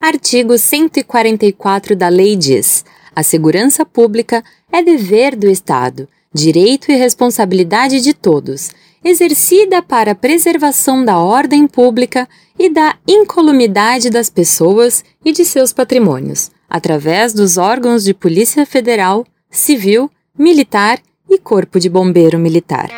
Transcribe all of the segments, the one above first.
Artigo 144 da Lei diz: a segurança pública é dever do Estado, direito e responsabilidade de todos, exercida para a preservação da ordem pública e da incolumidade das pessoas e de seus patrimônios, através dos órgãos de Polícia Federal, Civil, Militar e Corpo de Bombeiro Militar.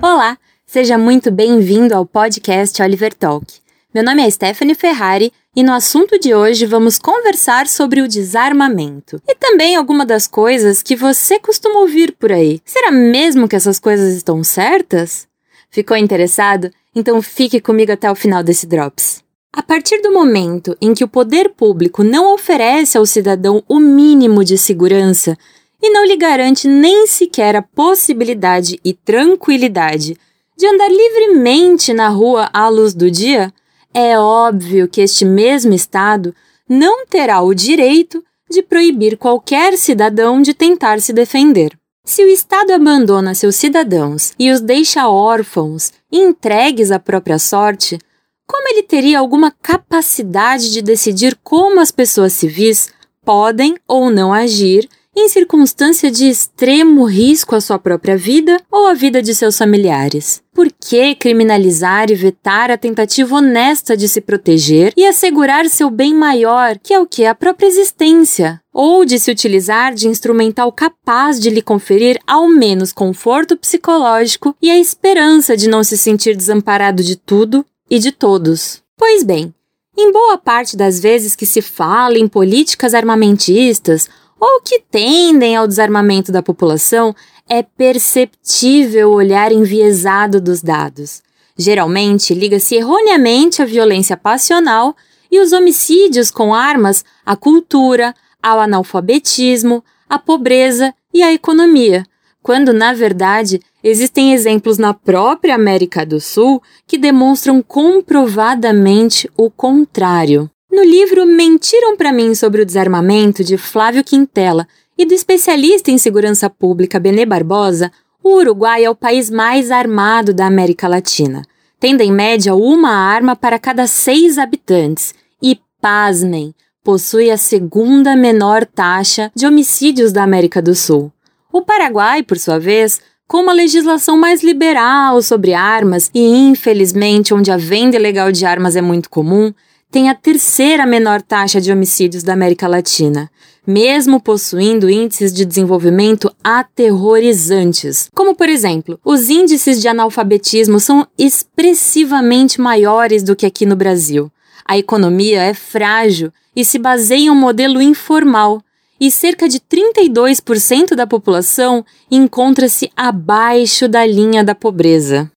Olá, seja muito bem-vindo ao podcast Oliver Talk. Meu nome é Stephanie Ferrari e no assunto de hoje vamos conversar sobre o desarmamento e também algumas das coisas que você costuma ouvir por aí. Será mesmo que essas coisas estão certas? Ficou interessado? Então fique comigo até o final desse Drops. A partir do momento em que o poder público não oferece ao cidadão o mínimo de segurança e não lhe garante nem sequer a possibilidade e tranquilidade de andar livremente na rua à luz do dia, é óbvio que este mesmo Estado não terá o direito de proibir qualquer cidadão de tentar se defender. Se o Estado abandona seus cidadãos e os deixa órfãos entregues à própria sorte, como ele teria alguma capacidade de decidir como as pessoas civis podem ou não agir em circunstância de extremo risco à sua própria vida ou à vida de seus familiares. Por que criminalizar e vetar a tentativa honesta de se proteger e assegurar seu bem maior, que é o que? A própria existência? Ou de se utilizar de instrumental capaz de lhe conferir ao menos conforto psicológico e a esperança de não se sentir desamparado de tudo e de todos? Pois bem, em boa parte das vezes que se fala em políticas armamentistas ou que tendem ao desarmamento da população, é perceptível o olhar enviesado dos dados. Geralmente, liga-se erroneamente à violência passional e os homicídios com armas à cultura, ao analfabetismo, à pobreza e à economia, quando, na verdade, existem exemplos na própria América do Sul que demonstram comprovadamente o contrário. No livro Mentiram para mim sobre o desarmamento de Flávio Quintela e do especialista em segurança pública Benê Barbosa, o Uruguai é o país mais armado da América Latina, tendo em média uma arma para cada seis habitantes e, pasmem, possui a segunda menor taxa de homicídios da América do Sul. O Paraguai, por sua vez, com uma legislação mais liberal sobre armas e, infelizmente, onde a venda ilegal de armas é muito comum, tem a terceira menor taxa de homicídios da América Latina, mesmo possuindo índices de desenvolvimento aterrorizantes. Como, por exemplo, os índices de analfabetismo são expressivamente maiores do que aqui no Brasil. A economia é frágil e se baseia em um modelo informal, e cerca de 32% da população encontra-se abaixo da linha da pobreza.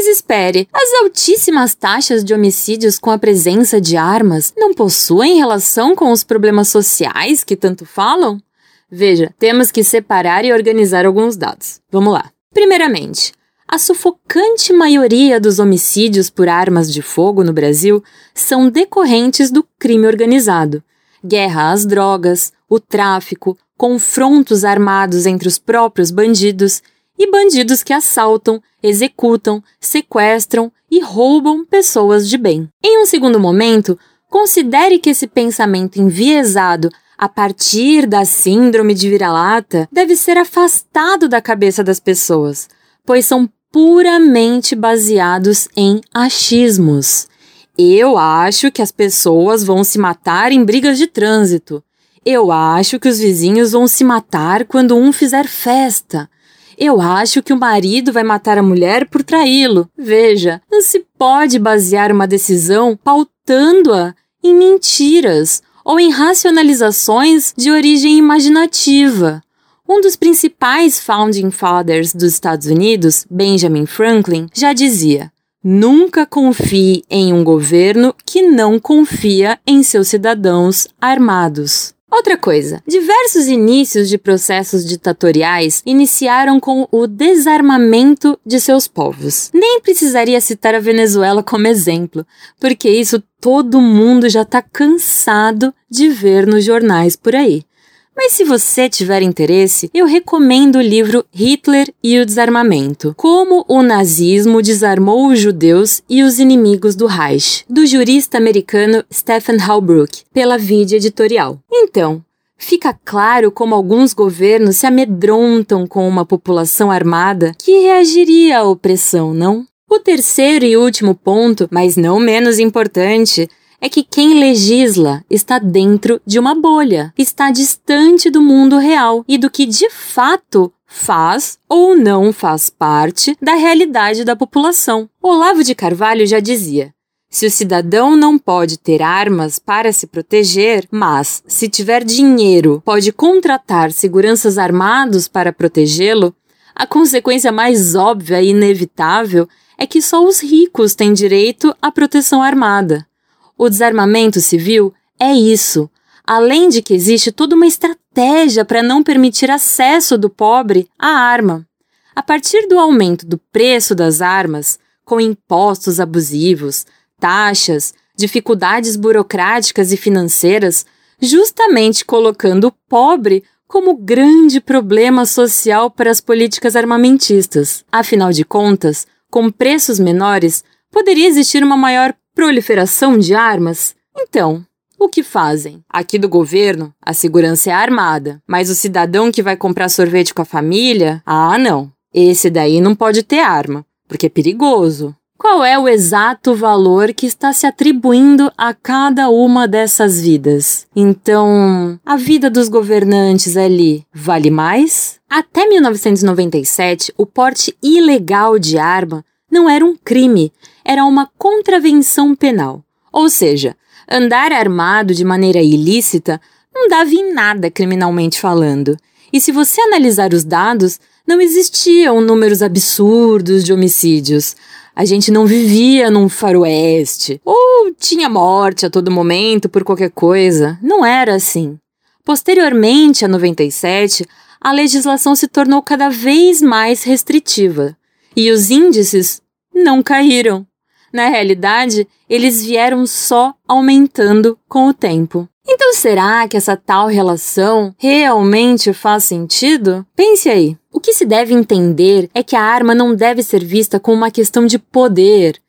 Mas espere, as altíssimas taxas de homicídios com a presença de armas não possuem relação com os problemas sociais que tanto falam? Veja, temos que separar e organizar alguns dados. Vamos lá. Primeiramente, a sufocante maioria dos homicídios por armas de fogo no Brasil são decorrentes do crime organizado. Guerra às drogas, o tráfico, confrontos armados entre os próprios bandidos e bandidos que assaltam, executam, sequestram e roubam pessoas de bem. Em um segundo momento, considere que esse pensamento enviesado a partir da síndrome de vira-lata deve ser afastado da cabeça das pessoas, pois são puramente baseados em achismos. Eu acho que as pessoas vão se matar em brigas de trânsito. Eu acho que os vizinhos vão se matar quando um fizer festa. Eu acho que o marido vai matar a mulher por traí-lo. Veja, não se pode basear uma decisão pautando-a em mentiras ou em racionalizações de origem imaginativa. Um dos principais founding fathers dos Estados Unidos, Benjamin Franklin, já dizia: Nunca confie em um governo que não confia em seus cidadãos armados. Outra coisa, diversos inícios de processos ditatoriais iniciaram com o desarmamento de seus povos. Nem precisaria citar a Venezuela como exemplo, porque isso todo mundo já está cansado de ver nos jornais por aí. Mas se você tiver interesse, eu recomendo o livro Hitler e o Desarmamento: Como o nazismo desarmou os judeus e os inimigos do Reich, do jurista americano Stephen Halbrook, pela Vide Editorial. Então, Fica claro como alguns governos se amedrontam com uma população armada que reagiria à opressão, não? O terceiro e último ponto, mas não menos importante, é que quem legisla está dentro de uma bolha, está distante do mundo real e do que de fato faz ou não faz parte da realidade da população. Olavo de Carvalho já dizia: se o cidadão não pode ter armas para se proteger, mas, se tiver dinheiro, pode contratar seguranças armados para protegê-lo, a consequência mais óbvia e inevitável é que só os ricos têm direito à proteção armada. O desarmamento civil é isso, além de que existe toda uma estratégia para não permitir acesso do pobre à arma. A partir do aumento do preço das armas, com impostos abusivos, taxas, dificuldades burocráticas e financeiras, justamente colocando o pobre como grande problema social para as políticas armamentistas. Afinal de contas, com preços menores, poderia existir uma maior proliferação de armas? Então, o que fazem? Aqui do governo, a segurança é armada, mas o cidadão que vai comprar sorvete com a família? Ah, não. Esse daí não pode ter arma, porque é perigoso. Qual é o exato valor que está se atribuindo a cada uma dessas vidas? Então, a vida dos governantes ali vale mais? Até 1997, o porte ilegal de arma não era um crime, era uma contravenção penal. Ou seja, andar armado de maneira ilícita não dava em nada criminalmente falando. E se você analisar os dados, não existiam números absurdos de homicídios. A gente não vivia num faroeste ou tinha morte a todo momento por qualquer coisa. Não era assim. Posteriormente a 97, a legislação se tornou cada vez mais restritiva e os índices não caíram. Na realidade, eles vieram só aumentando com o tempo. Então, será que essa tal relação realmente faz sentido? Pense aí. O que se deve entender é que a arma não deve ser vista como uma questão de poder.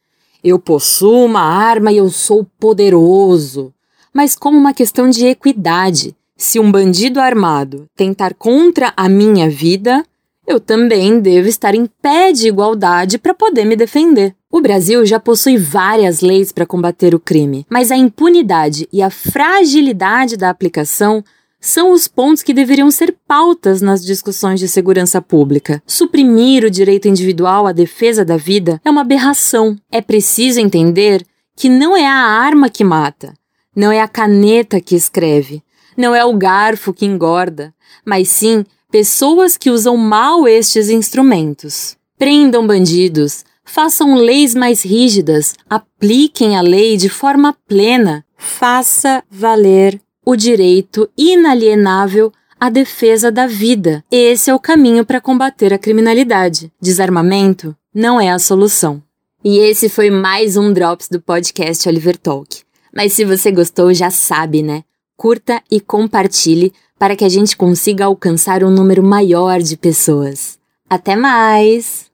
Eu possuo uma arma e eu sou poderoso. Mas como uma questão de equidade. Se um bandido armado tentar contra a minha vida, eu também devo estar em pé de igualdade para poder me defender. O Brasil já possui várias leis para combater o crime, mas a impunidade e a fragilidade da aplicação são os pontos que deveriam ser pautas nas discussões de segurança pública. Suprimir o direito individual à defesa da vida é uma aberração. É preciso entender que não é a arma que mata, não é a caneta que escreve, não é o garfo que engorda, mas sim pessoas que usam mal estes instrumentos. Prendam bandidos, façam leis mais rígidas, apliquem a lei de forma plena, faça valer o direito inalienável à defesa da vida. Esse é o caminho para combater a criminalidade. Desarmamento não é a solução. E esse foi mais um Drops do podcast Oliver Talk. Mas se você gostou, já sabe, né? Curta e compartilhe para que a gente consiga alcançar um número maior de pessoas. Até mais!